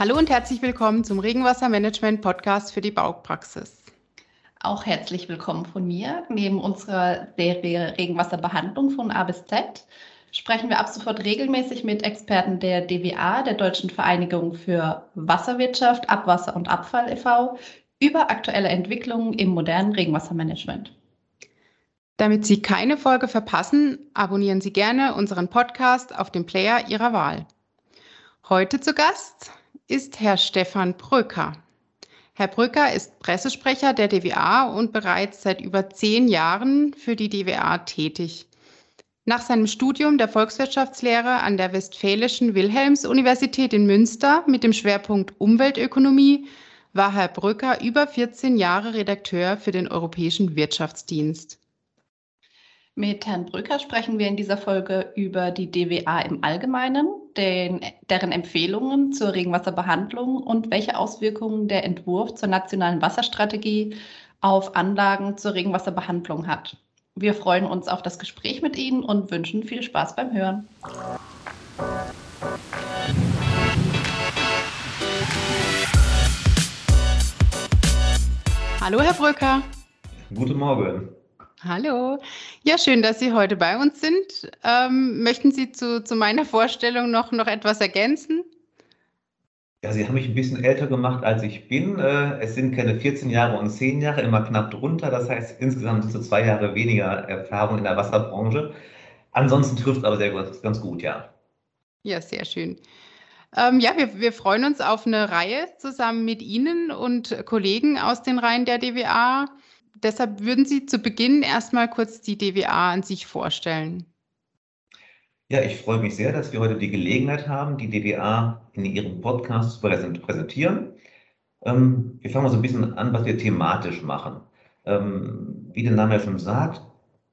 Hallo und herzlich willkommen zum Regenwassermanagement Podcast für die Baupraxis. Auch herzlich willkommen von mir. Neben unserer Serie Regenwasserbehandlung von A bis Z sprechen wir ab sofort regelmäßig mit Experten der DWA, der Deutschen Vereinigung für Wasserwirtschaft, Abwasser und Abfall e.V., über aktuelle Entwicklungen im modernen Regenwassermanagement. Damit Sie keine Folge verpassen, abonnieren Sie gerne unseren Podcast auf dem Player Ihrer Wahl. Heute zu Gast ist Herr Stefan Bröcker. Herr Brücker ist Pressesprecher der DWA und bereits seit über zehn Jahren für die DWA tätig. Nach seinem Studium der Volkswirtschaftslehre an der Westfälischen Wilhelms-Universität in Münster mit dem Schwerpunkt Umweltökonomie war Herr Brücker über 14 Jahre Redakteur für den Europäischen Wirtschaftsdienst. Mit Herrn Brücker sprechen wir in dieser Folge über die DWA im Allgemeinen, den, deren Empfehlungen zur Regenwasserbehandlung und welche Auswirkungen der Entwurf zur nationalen Wasserstrategie auf Anlagen zur Regenwasserbehandlung hat. Wir freuen uns auf das Gespräch mit Ihnen und wünschen viel Spaß beim Hören. Hallo, Herr Brücker. Guten Morgen. Hallo. Ja, schön, dass Sie heute bei uns sind. Ähm, möchten Sie zu, zu meiner Vorstellung noch, noch etwas ergänzen? Ja, Sie haben mich ein bisschen älter gemacht, als ich bin. Äh, es sind keine 14 Jahre und 10 Jahre, immer knapp drunter. Das heißt, insgesamt sind so zwei Jahre weniger Erfahrung in der Wasserbranche. Ansonsten trifft es aber sehr gut, ganz gut, ja. Ja, sehr schön. Ähm, ja, wir, wir freuen uns auf eine Reihe zusammen mit Ihnen und Kollegen aus den Reihen der DWA deshalb würden Sie zu Beginn erstmal kurz die DWA an sich vorstellen. Ja, ich freue mich sehr, dass wir heute die Gelegenheit haben, die DWA in Ihrem Podcast zu präsentieren. Ähm, wir fangen mal so ein bisschen an, was wir thematisch machen. Ähm, wie der Name ja schon sagt,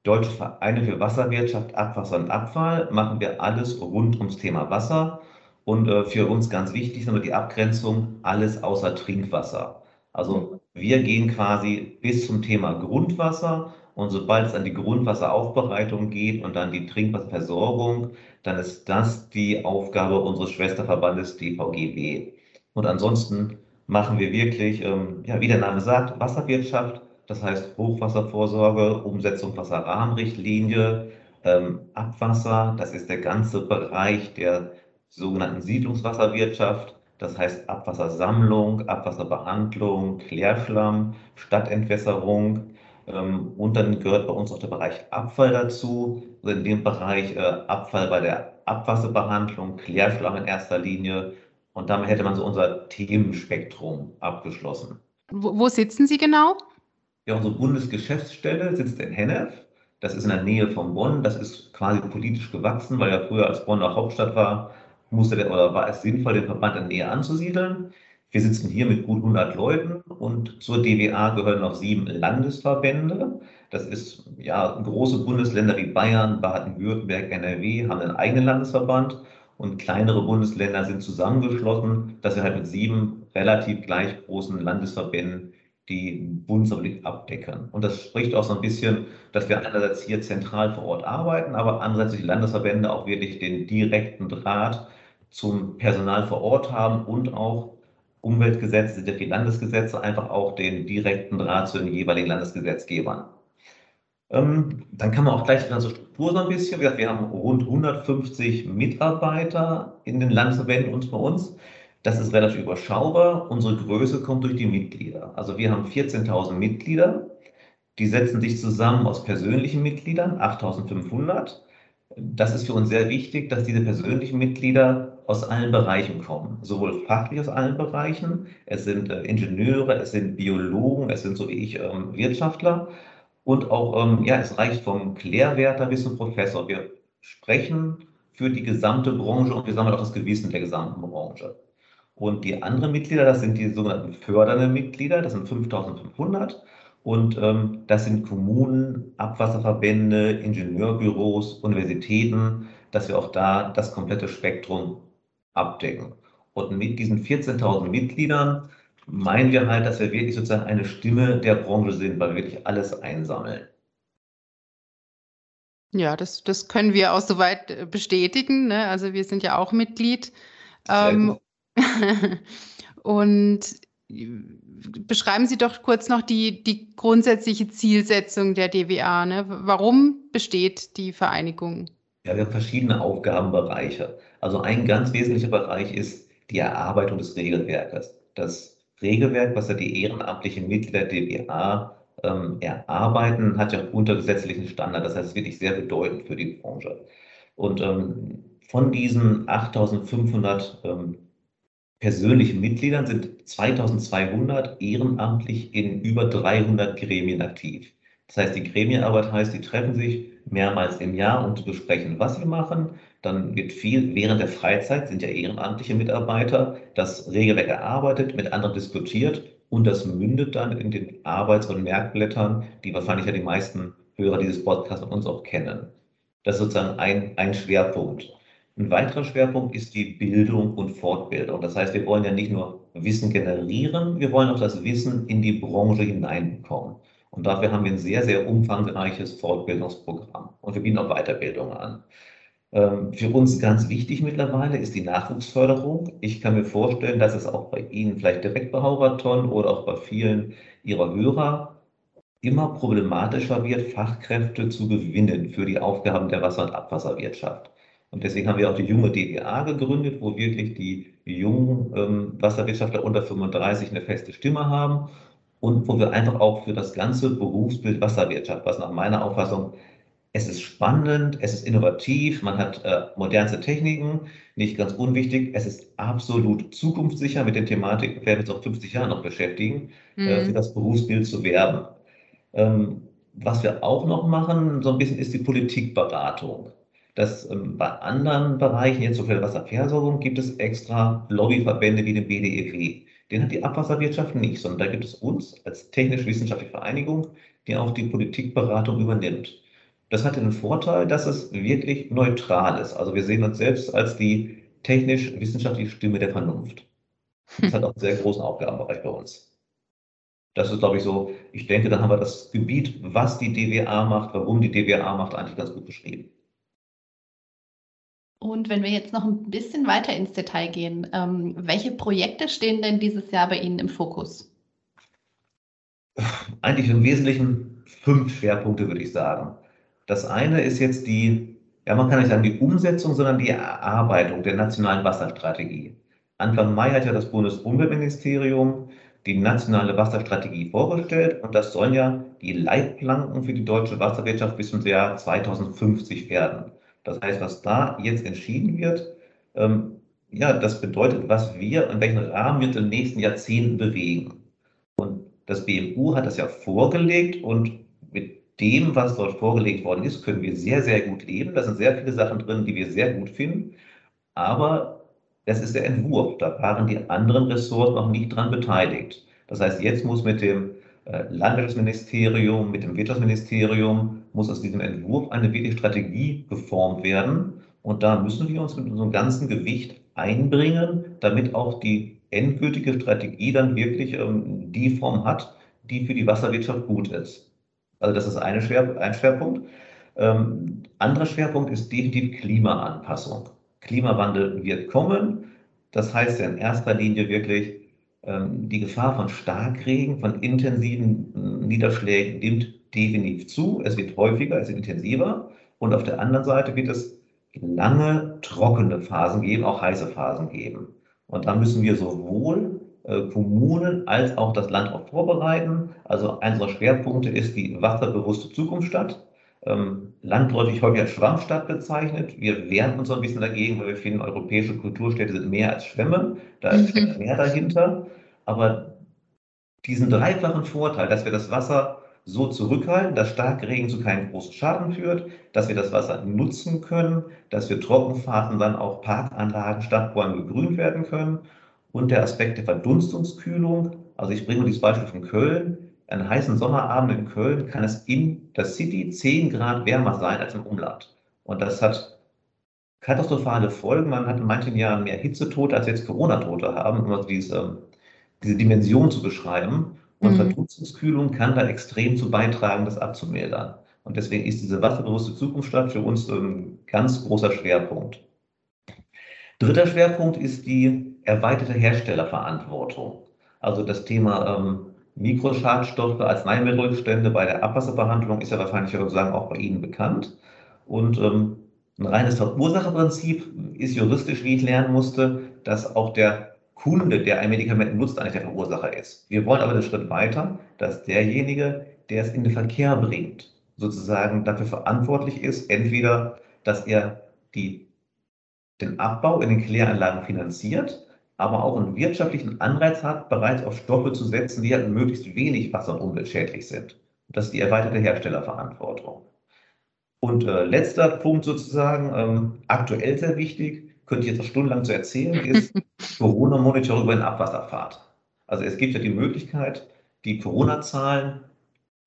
Deutsche Vereine für Wasserwirtschaft, Abwasser und Abfall, machen wir alles rund ums Thema Wasser. Und äh, für uns ganz wichtig ist die Abgrenzung, alles außer Trinkwasser. Also wir gehen quasi bis zum Thema Grundwasser und sobald es an die Grundwasseraufbereitung geht und dann die Trinkwasserversorgung, dann ist das die Aufgabe unseres Schwesterverbandes DVGB. Und ansonsten machen wir wirklich, ähm, ja, wie der Name sagt, Wasserwirtschaft, das heißt Hochwasservorsorge, Umsetzung Wasserrahmenrichtlinie, ähm, Abwasser, das ist der ganze Bereich der sogenannten Siedlungswasserwirtschaft das heißt Abwassersammlung, Abwasserbehandlung, Klärschlamm, Stadtentwässerung. Ähm, und dann gehört bei uns auch der Bereich Abfall dazu. Also in dem Bereich äh, Abfall bei der Abwasserbehandlung, Klärschlamm in erster Linie. Und damit hätte man so unser Themenspektrum abgeschlossen. Wo, wo sitzen Sie genau? Ja, unsere Bundesgeschäftsstelle sitzt in Hennef. Das ist in der Nähe von Bonn. Das ist quasi politisch gewachsen, weil ja früher als Bonn auch Hauptstadt war, musste der, oder war es sinnvoll, den Verband dann näher anzusiedeln. Wir sitzen hier mit gut 100 Leuten und zur DWA gehören noch sieben Landesverbände. Das ist ja große Bundesländer wie Bayern, Baden-Württemberg, NRW haben einen eigenen Landesverband und kleinere Bundesländer sind zusammengeschlossen, dass wir halt mit sieben relativ gleich großen Landesverbänden die Bundesrepublik abdecken. Und das spricht auch so ein bisschen, dass wir einerseits hier zentral vor Ort arbeiten, aber andererseits die Landesverbände auch wirklich den direkten Draht zum Personal vor Ort haben und auch Umweltgesetze, die Landesgesetze, einfach auch den direkten Draht zu den jeweiligen Landesgesetzgebern. Ähm, dann kann man auch gleich in zur Struktur so ein bisschen. Wir haben rund 150 Mitarbeiter in den Landesverbänden und bei uns. Das ist relativ überschaubar. Unsere Größe kommt durch die Mitglieder. Also wir haben 14.000 Mitglieder. Die setzen sich zusammen aus persönlichen Mitgliedern, 8.500 das ist für uns sehr wichtig, dass diese persönlichen Mitglieder aus allen Bereichen kommen, sowohl fachlich aus allen Bereichen, es sind äh, Ingenieure, es sind Biologen, es sind so wie ich ähm, Wirtschaftler und auch, ähm, ja, es reicht vom Klärwärter bis zum Professor. Wir sprechen für die gesamte Branche und wir sammeln auch das Gewissen der gesamten Branche. Und die anderen Mitglieder, das sind die sogenannten fördernden Mitglieder, das sind 5500. Und ähm, das sind Kommunen, Abwasserverbände, Ingenieurbüros, Universitäten, dass wir auch da das komplette Spektrum abdecken. Und mit diesen 14.000 Mitgliedern meinen wir halt, dass wir wirklich sozusagen eine Stimme der Branche sind, weil wir wirklich alles einsammeln. Ja, das, das können wir auch soweit äh, bestätigen. Ne? Also wir sind ja auch Mitglied. Ähm, Und beschreiben Sie doch kurz noch die, die grundsätzliche Zielsetzung der DWA. Ne? Warum besteht die Vereinigung? Ja, wir haben verschiedene Aufgabenbereiche. Also ein ganz wesentlicher Bereich ist die Erarbeitung des Regelwerkes. Das Regelwerk, was ja die ehrenamtlichen Mitglieder der DWA ähm, erarbeiten, hat ja untergesetzlichen Standard. Das heißt, es ist wirklich sehr bedeutend für die Branche. Und ähm, von diesen 8500 ähm, persönlichen Mitgliedern sind 2200 ehrenamtlich in über 300 Gremien aktiv. Das heißt, die Gremienarbeit heißt, die treffen sich mehrmals im Jahr und besprechen, was sie machen. Dann wird viel während der Freizeit, sind ja ehrenamtliche Mitarbeiter, das Regelwerk erarbeitet, mit anderen diskutiert und das mündet dann in den Arbeits- und Merkblättern, die wahrscheinlich ja die meisten Hörer dieses Podcasts und uns auch kennen. Das ist sozusagen ein, ein Schwerpunkt. Ein weiterer Schwerpunkt ist die Bildung und Fortbildung. Das heißt, wir wollen ja nicht nur Wissen generieren, wir wollen auch das Wissen in die Branche hineinbekommen. Und dafür haben wir ein sehr, sehr umfangreiches Fortbildungsprogramm. Und wir bieten auch Weiterbildung an. Ähm, für uns ganz wichtig mittlerweile ist die Nachwuchsförderung. Ich kann mir vorstellen, dass es auch bei Ihnen vielleicht direkt bei Hauberton oder auch bei vielen Ihrer Hörer immer problematischer wird, Fachkräfte zu gewinnen für die Aufgaben der Wasser- und Abwasserwirtschaft. Und deswegen haben wir auch die junge DDA gegründet, wo wirklich die jungen ähm, Wasserwirtschaftler unter 35 eine feste Stimme haben und wo wir einfach auch für das ganze Berufsbild Wasserwirtschaft, was nach meiner Auffassung es ist spannend, es ist innovativ, man hat äh, modernste Techniken, nicht ganz unwichtig. Es ist absolut zukunftssicher. Mit der Thematik werden wir uns auch 50 Jahre noch beschäftigen, äh, mhm. äh, für das Berufsbild zu werben. Ähm, was wir auch noch machen, so ein bisschen ist die Politikberatung. Das ähm, bei anderen Bereichen, jetzt so für Wasserversorgung, gibt es extra Lobbyverbände wie den BDEW. Den hat die Abwasserwirtschaft nicht, sondern da gibt es uns als technisch-wissenschaftliche Vereinigung, die auch die Politikberatung übernimmt. Das hat den Vorteil, dass es wirklich neutral ist. Also wir sehen uns selbst als die technisch-wissenschaftliche Stimme der Vernunft. Das hat auch einen sehr großen Aufgabenbereich bei uns. Das ist, glaube ich, so, ich denke, dann haben wir das Gebiet, was die DWA macht, warum die DWA macht, eigentlich ganz gut beschrieben. Und wenn wir jetzt noch ein bisschen weiter ins Detail gehen, ähm, welche Projekte stehen denn dieses Jahr bei Ihnen im Fokus? Eigentlich im Wesentlichen fünf Schwerpunkte, würde ich sagen. Das eine ist jetzt die, ja, man kann nicht sagen die Umsetzung, sondern die Erarbeitung der nationalen Wasserstrategie. Anfang Mai hat ja das Bundesumweltministerium die nationale Wasserstrategie vorgestellt und das sollen ja die Leitplanken für die deutsche Wasserwirtschaft bis zum Jahr 2050 werden. Das heißt, was da jetzt entschieden wird, ähm, ja, das bedeutet, was wir, in welchen Rahmen wir in den nächsten Jahrzehnten bewegen. Und das BMU hat das ja vorgelegt und mit dem, was dort vorgelegt worden ist, können wir sehr, sehr gut leben. Da sind sehr viele Sachen drin, die wir sehr gut finden. Aber das ist der Entwurf. Da waren die anderen Ressorts noch nicht dran beteiligt. Das heißt, jetzt muss mit dem Landwirtschaftsministerium, mit dem Wirtschaftsministerium, muss aus diesem Entwurf eine wirkliche Strategie geformt werden. Und da müssen wir uns mit unserem ganzen Gewicht einbringen, damit auch die endgültige Strategie dann wirklich ähm, die Form hat, die für die Wasserwirtschaft gut ist. Also das ist eine Schwer, ein Schwerpunkt. Ähm, anderer Schwerpunkt ist definitiv Klimaanpassung. Klimawandel wird kommen. Das heißt ja in erster Linie wirklich, die Gefahr von Starkregen, von intensiven äh, Niederschlägen nimmt definitiv zu. Es wird häufiger, es wird intensiver. Und auf der anderen Seite wird es lange trockene Phasen geben, auch heiße Phasen geben. Und da müssen wir sowohl äh, Kommunen als auch das Land auch vorbereiten. Also eines unserer Schwerpunkte ist die wasserbewusste Zukunftsstadt. Ähm, landläufig häufig als Schwammstadt bezeichnet. Wir wehren uns so ein bisschen dagegen, weil wir finden, europäische Kulturstädte sind mehr als Schwämme. Da ist mhm. mehr dahinter. Aber diesen dreifachen Vorteil, dass wir das Wasser so zurückhalten, dass Starkregen zu keinem großen Schaden führt, dass wir das Wasser nutzen können, dass wir Trockenphasen dann auch Parkanlagen, Stadtbäume begrünt werden können und der Aspekt der Verdunstungskühlung. Also ich bringe dieses Beispiel von Köln. An heißen Sommerabend in Köln kann es in der City 10 Grad wärmer sein als im Umland. Und das hat katastrophale Folgen. Man hat in manchen Jahren mehr Hitzetote als jetzt Corona-Tote haben, um diese, diese Dimension zu beschreiben. Und mhm. Verdunstungskühlung kann da extrem zu beitragen, das abzumildern. Und deswegen ist diese wasserbewusste Zukunftsstadt für uns ein ganz großer Schwerpunkt. Dritter Schwerpunkt ist die erweiterte Herstellerverantwortung. Also das Thema ähm, Mikroschadstoffe, Arzneimittelrückstände bei der Abwasserbehandlung ist ja wahrscheinlich sozusagen auch bei Ihnen bekannt. Und ähm, ein reines Verursacherprinzip ist juristisch, wie ich lernen musste, dass auch der Kunde, der ein Medikament nutzt, eigentlich der Verursacher ist. Wir wollen aber den Schritt weiter, dass derjenige, der es in den Verkehr bringt, sozusagen dafür verantwortlich ist, entweder, dass er die, den Abbau in den Kläranlagen finanziert, aber auch einen wirtschaftlichen Anreiz hat, bereits auf Stoffe zu setzen, die halt möglichst wenig wasser- und umweltschädlich sind. Das ist die erweiterte Herstellerverantwortung. Und äh, letzter Punkt sozusagen, ähm, aktuell sehr wichtig, könnte ich jetzt noch stundenlang zu erzählen, ist Corona-Monitor über den Abwasserpfad. Also es gibt ja die Möglichkeit, die Corona-Zahlen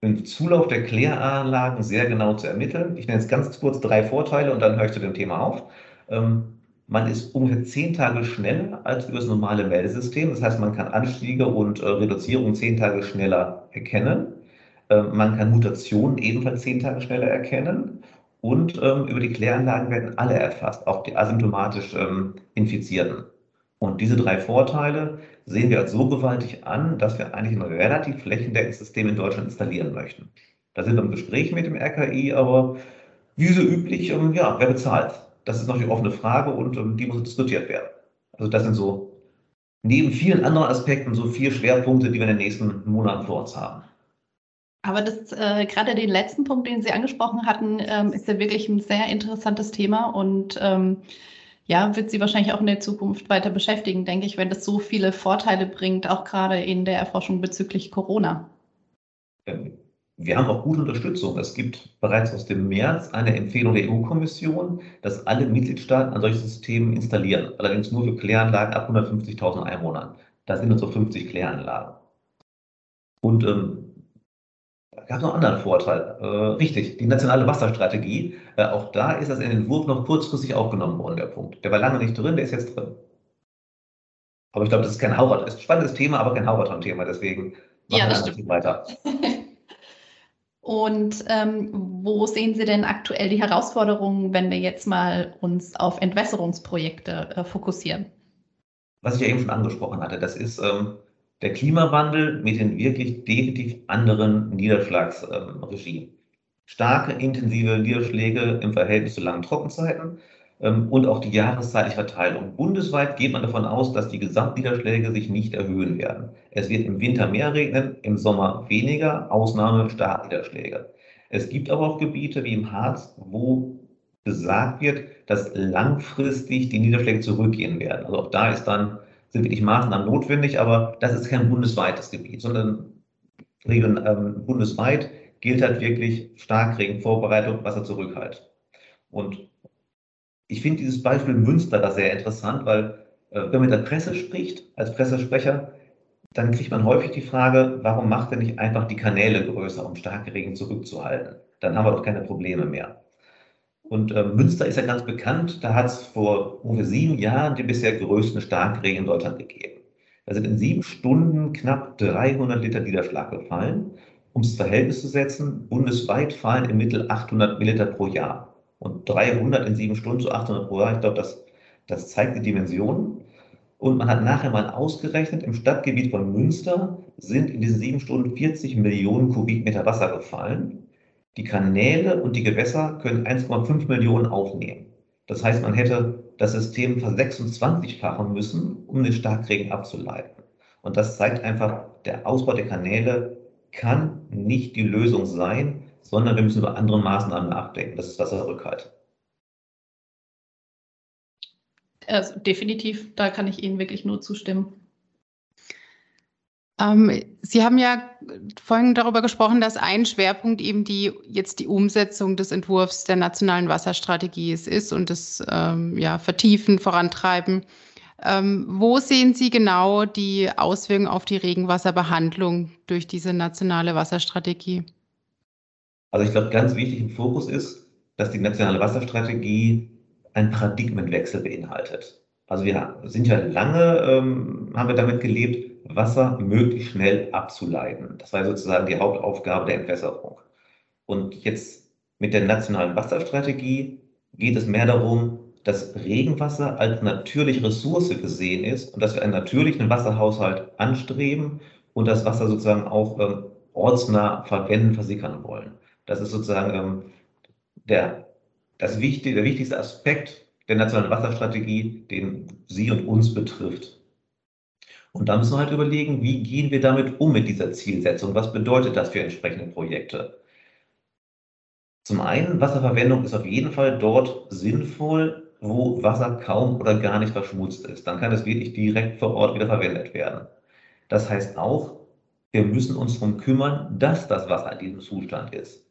im Zulauf der Kläranlagen sehr genau zu ermitteln. Ich nenne jetzt ganz kurz drei Vorteile und dann höre ich zu dem Thema auf. Ähm, man ist ungefähr zehn Tage schneller als über das normale Meldesystem. Das heißt, man kann Anstiege und äh, Reduzierung zehn Tage schneller erkennen. Äh, man kann Mutationen ebenfalls zehn Tage schneller erkennen. Und ähm, über die Kläranlagen werden alle erfasst, auch die asymptomatisch ähm, Infizierten. Und diese drei Vorteile sehen wir als so gewaltig an, dass wir eigentlich ein relativ flächendeckendes System in Deutschland installieren möchten. Da sind wir im Gespräch mit dem RKI, aber wie so üblich, ähm, ja, wer bezahlt? Das ist noch die offene Frage und ähm, die muss diskutiert werden. Also das sind so neben vielen anderen Aspekten so vier Schwerpunkte, die wir in den nächsten Monaten vor uns haben. Aber das äh, gerade den letzten Punkt, den Sie angesprochen hatten, ähm, ist ja wirklich ein sehr interessantes Thema und ähm, ja, wird Sie wahrscheinlich auch in der Zukunft weiter beschäftigen, denke ich, wenn das so viele Vorteile bringt, auch gerade in der Erforschung bezüglich Corona. Ähm, wir haben auch gute Unterstützung. Es gibt bereits aus dem März eine Empfehlung der EU-Kommission, dass alle Mitgliedstaaten ein solches System installieren. Allerdings nur für Kläranlagen ab 150.000 Einwohnern. Da sind unsere 50 Kläranlagen. Und ähm, gab es noch einen anderen Vorteil. Äh, richtig, die nationale Wasserstrategie. Äh, auch da ist das in den Entwurf noch kurzfristig aufgenommen worden, der Punkt. Der war lange nicht drin, der ist jetzt drin. Aber ich glaube, das ist kein Haurat. Das ist ein spannendes Thema, aber kein Haurat-Thema. Deswegen machen ja, wir einfach weiter. Und ähm, wo sehen Sie denn aktuell die Herausforderungen, wenn wir jetzt mal uns auf Entwässerungsprojekte äh, fokussieren? Was ich ja eben schon angesprochen hatte, das ist ähm, der Klimawandel mit den wirklich definitiv anderen Niederschlagsregime. Starke, intensive Niederschläge im Verhältnis zu langen Trockenzeiten und auch die jahreszeitliche Verteilung. Bundesweit geht man davon aus, dass die Gesamtniederschläge sich nicht erhöhen werden. Es wird im Winter mehr regnen, im Sommer weniger, Ausnahme Starkniederschläge. Es gibt aber auch Gebiete wie im Harz, wo gesagt wird, dass langfristig die Niederschläge zurückgehen werden. Also auch da ist dann sind wirklich Maßnahmen notwendig, aber das ist kein bundesweites Gebiet, sondern ähm, bundesweit gilt halt wirklich Starkregenvorbereitung, Wasserzurückhalt. Und ich finde dieses Beispiel Münster da sehr interessant, weil äh, wenn man mit der Presse spricht, als Pressesprecher, dann kriegt man häufig die Frage, warum macht er nicht einfach die Kanäle größer, um starke Regen zurückzuhalten? Dann haben wir doch keine Probleme mehr. Und äh, Münster ist ja ganz bekannt. Da hat es vor ungefähr sieben Jahren den bisher größten Starkregen in Deutschland gegeben. Da sind in sieben Stunden knapp 300 Liter Niederschlag gefallen. Um es Verhältnis zu setzen, bundesweit fallen im Mittel 800 Milliliter pro Jahr. Und 300 in sieben Stunden zu 800 pro Jahr, ich glaube, das, das zeigt die Dimensionen. Und man hat nachher mal ausgerechnet, im Stadtgebiet von Münster sind in diesen sieben Stunden 40 Millionen Kubikmeter Wasser gefallen. Die Kanäle und die Gewässer können 1,5 Millionen aufnehmen. Das heißt, man hätte das System ver-26-fachen müssen, um den Starkregen abzuleiten. Und das zeigt einfach, der Ausbau der Kanäle kann nicht die Lösung sein, sondern wir müssen über andere Maßnahmen nachdenken. Das ist Wasserrückhalt. Also definitiv, da kann ich Ihnen wirklich nur zustimmen. Ähm, Sie haben ja vorhin darüber gesprochen, dass ein Schwerpunkt eben die jetzt die Umsetzung des Entwurfs der nationalen Wasserstrategie ist und das ähm, ja, Vertiefen, Vorantreiben. Ähm, wo sehen Sie genau die Auswirkungen auf die Regenwasserbehandlung durch diese nationale Wasserstrategie? Also ich glaube, ganz wichtig im Fokus ist, dass die nationale Wasserstrategie einen Paradigmenwechsel beinhaltet. Also wir sind ja lange, ähm, haben wir damit gelebt, Wasser möglichst schnell abzuleiten. Das war sozusagen die Hauptaufgabe der Entwässerung. Und jetzt mit der nationalen Wasserstrategie geht es mehr darum, dass Regenwasser als natürliche Ressource gesehen ist und dass wir einen natürlichen Wasserhaushalt anstreben und das Wasser sozusagen auch ähm, ortsnah verwenden, versickern wollen. Das ist sozusagen ähm, der, das wichtig, der wichtigste Aspekt der nationalen Wasserstrategie, den Sie und uns betrifft. Und da müssen wir halt überlegen, wie gehen wir damit um mit dieser Zielsetzung? Was bedeutet das für entsprechende Projekte? Zum einen, Wasserverwendung ist auf jeden Fall dort sinnvoll, wo Wasser kaum oder gar nicht verschmutzt ist. Dann kann es wirklich direkt vor Ort wieder verwendet werden. Das heißt auch, wir müssen uns darum kümmern, dass das Wasser in diesem Zustand ist.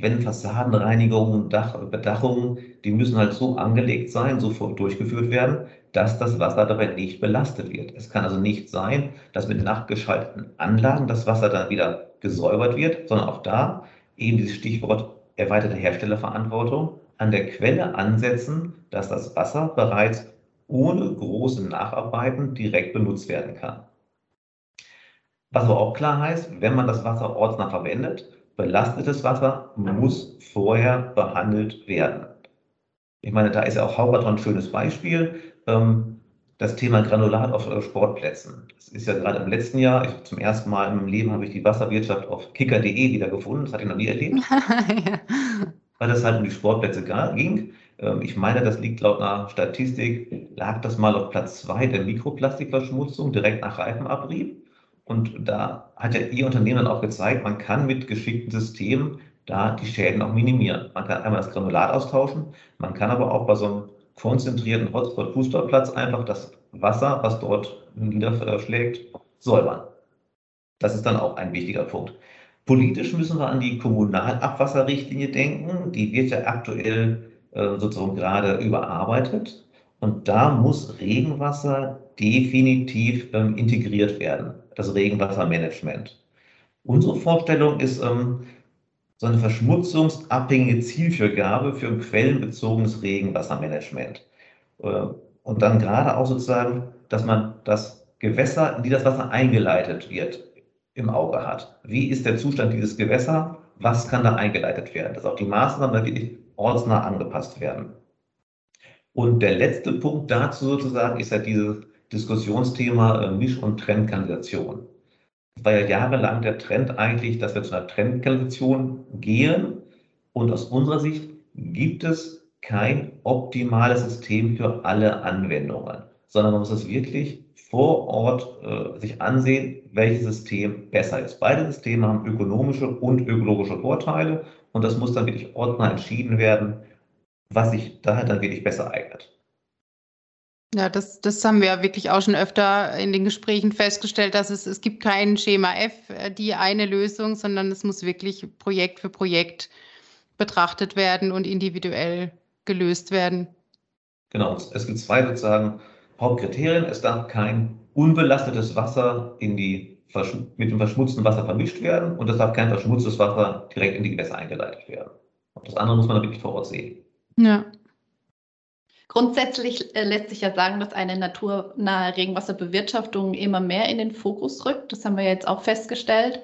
Wenn Fassadenreinigungen, Dach, Bedachungen, die müssen halt so angelegt sein, so durchgeführt werden, dass das Wasser dabei nicht belastet wird. Es kann also nicht sein, dass mit nachgeschalteten Anlagen das Wasser dann wieder gesäubert wird, sondern auch da eben dieses Stichwort erweiterte Herstellerverantwortung an der Quelle ansetzen, dass das Wasser bereits ohne große Nacharbeiten direkt benutzt werden kann. Was aber auch klar heißt, wenn man das Wasser ortsnah verwendet, belastetes Wasser muss vorher behandelt werden. Ich meine, da ist ja auch Hauberton ein schönes Beispiel. Ähm, das Thema Granulat auf äh, Sportplätzen. Das ist ja gerade im letzten Jahr, ich, zum ersten Mal in meinem Leben habe ich die Wasserwirtschaft auf kicker.de wieder gefunden. Das hatte ich noch nie erlebt. ja. Weil es halt um die Sportplätze ging. Ähm, ich meine, das liegt laut einer Statistik, lag das mal auf Platz zwei der Mikroplastikverschmutzung direkt nach Reifenabrieb. Und da hat ja Ihr Unternehmen dann auch gezeigt, man kann mit geschickten Systemen da die Schäden auch minimieren. Man kann einmal das Granulat austauschen, man kann aber auch bei so einem konzentrierten Hotspot-Fußballplatz einfach das Wasser, was dort niederschlägt, säubern. Das ist dann auch ein wichtiger Punkt. Politisch müssen wir an die Kommunalabwasserrichtlinie denken. Die wird ja aktuell äh, sozusagen gerade überarbeitet. Und da muss Regenwasser definitiv ähm, integriert werden das Regenwassermanagement. Unsere Vorstellung ist ähm, so eine verschmutzungsabhängige Zielvergabe für ein quellenbezogenes Regenwassermanagement. Äh, und dann gerade auch sozusagen, dass man das Gewässer, in die das Wasser eingeleitet wird, im Auge hat. Wie ist der Zustand dieses Gewässers? Was kann da eingeleitet werden? Dass auch die Maßnahmen wirklich ortsnah angepasst werden. Und der letzte Punkt dazu sozusagen ist ja dieses Diskussionsthema äh, Misch- und Trendkanalisation. Es war ja jahrelang der Trend eigentlich, dass wir zu einer Trendkanalisation gehen. Und aus unserer Sicht gibt es kein optimales System für alle Anwendungen, sondern man muss es wirklich vor Ort äh, sich ansehen, welches System besser ist. Beide Systeme haben ökonomische und ökologische Vorteile und das muss dann wirklich ortsnah entschieden werden, was sich daher dann wirklich besser eignet. Ja, das, das haben wir wirklich auch schon öfter in den Gesprächen festgestellt, dass es, es gibt kein Schema F, äh, die eine Lösung, sondern es muss wirklich Projekt für Projekt betrachtet werden und individuell gelöst werden. Genau, es gibt zwei sozusagen Hauptkriterien. Es darf kein unbelastetes Wasser in die, mit dem verschmutzten Wasser vermischt werden und es darf kein verschmutztes Wasser direkt in die Gewässer eingeleitet werden. Und das andere muss man wirklich vor Ort sehen. Ja. Grundsätzlich äh, lässt sich ja sagen, dass eine naturnahe Regenwasserbewirtschaftung immer mehr in den Fokus rückt. Das haben wir jetzt auch festgestellt.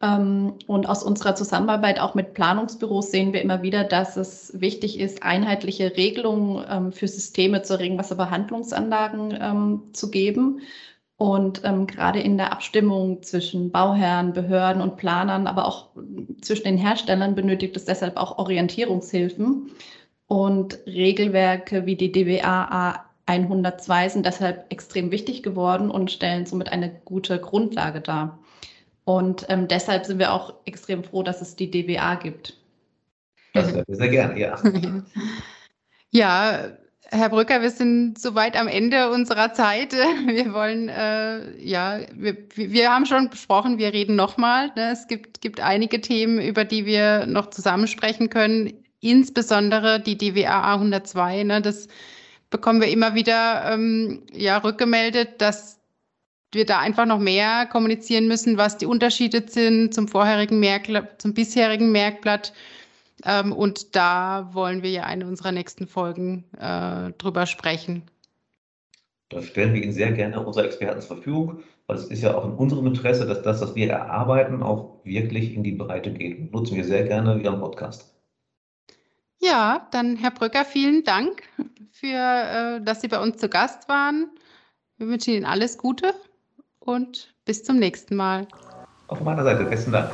Ähm, und aus unserer Zusammenarbeit auch mit Planungsbüros sehen wir immer wieder, dass es wichtig ist, einheitliche Regelungen ähm, für Systeme zur Regenwasserbehandlungsanlagen ähm, zu geben. Und ähm, gerade in der Abstimmung zwischen Bauherren, Behörden und Planern, aber auch zwischen den Herstellern benötigt es deshalb auch Orientierungshilfen. Und Regelwerke wie die DWA 102 sind deshalb extrem wichtig geworden und stellen somit eine gute Grundlage dar. Und ähm, deshalb sind wir auch extrem froh, dass es die DWA gibt. Das wäre sehr gerne, ja. ja, Herr Brücker, wir sind soweit am Ende unserer Zeit. Wir wollen, äh, ja, wir, wir haben schon besprochen, wir reden nochmal. Ne? Es gibt, gibt einige Themen, über die wir noch zusammensprechen können insbesondere die DWA 102, ne, das bekommen wir immer wieder ähm, ja, rückgemeldet, dass wir da einfach noch mehr kommunizieren müssen, was die Unterschiede sind zum vorherigen Merkblatt, zum bisherigen Merkblatt. Ähm, und da wollen wir ja eine unserer nächsten Folgen äh, drüber sprechen. Da stellen wir Ihnen sehr gerne unsere Experten zur Verfügung, weil es ist ja auch in unserem Interesse, dass das, was wir erarbeiten, auch wirklich in die Breite geht. Nutzen wir sehr gerne Ihren Podcast. Ja, dann Herr Brücker, vielen Dank für, äh, dass Sie bei uns zu Gast waren. Wir wünschen Ihnen alles Gute und bis zum nächsten Mal. Auf meiner Seite besten Dank.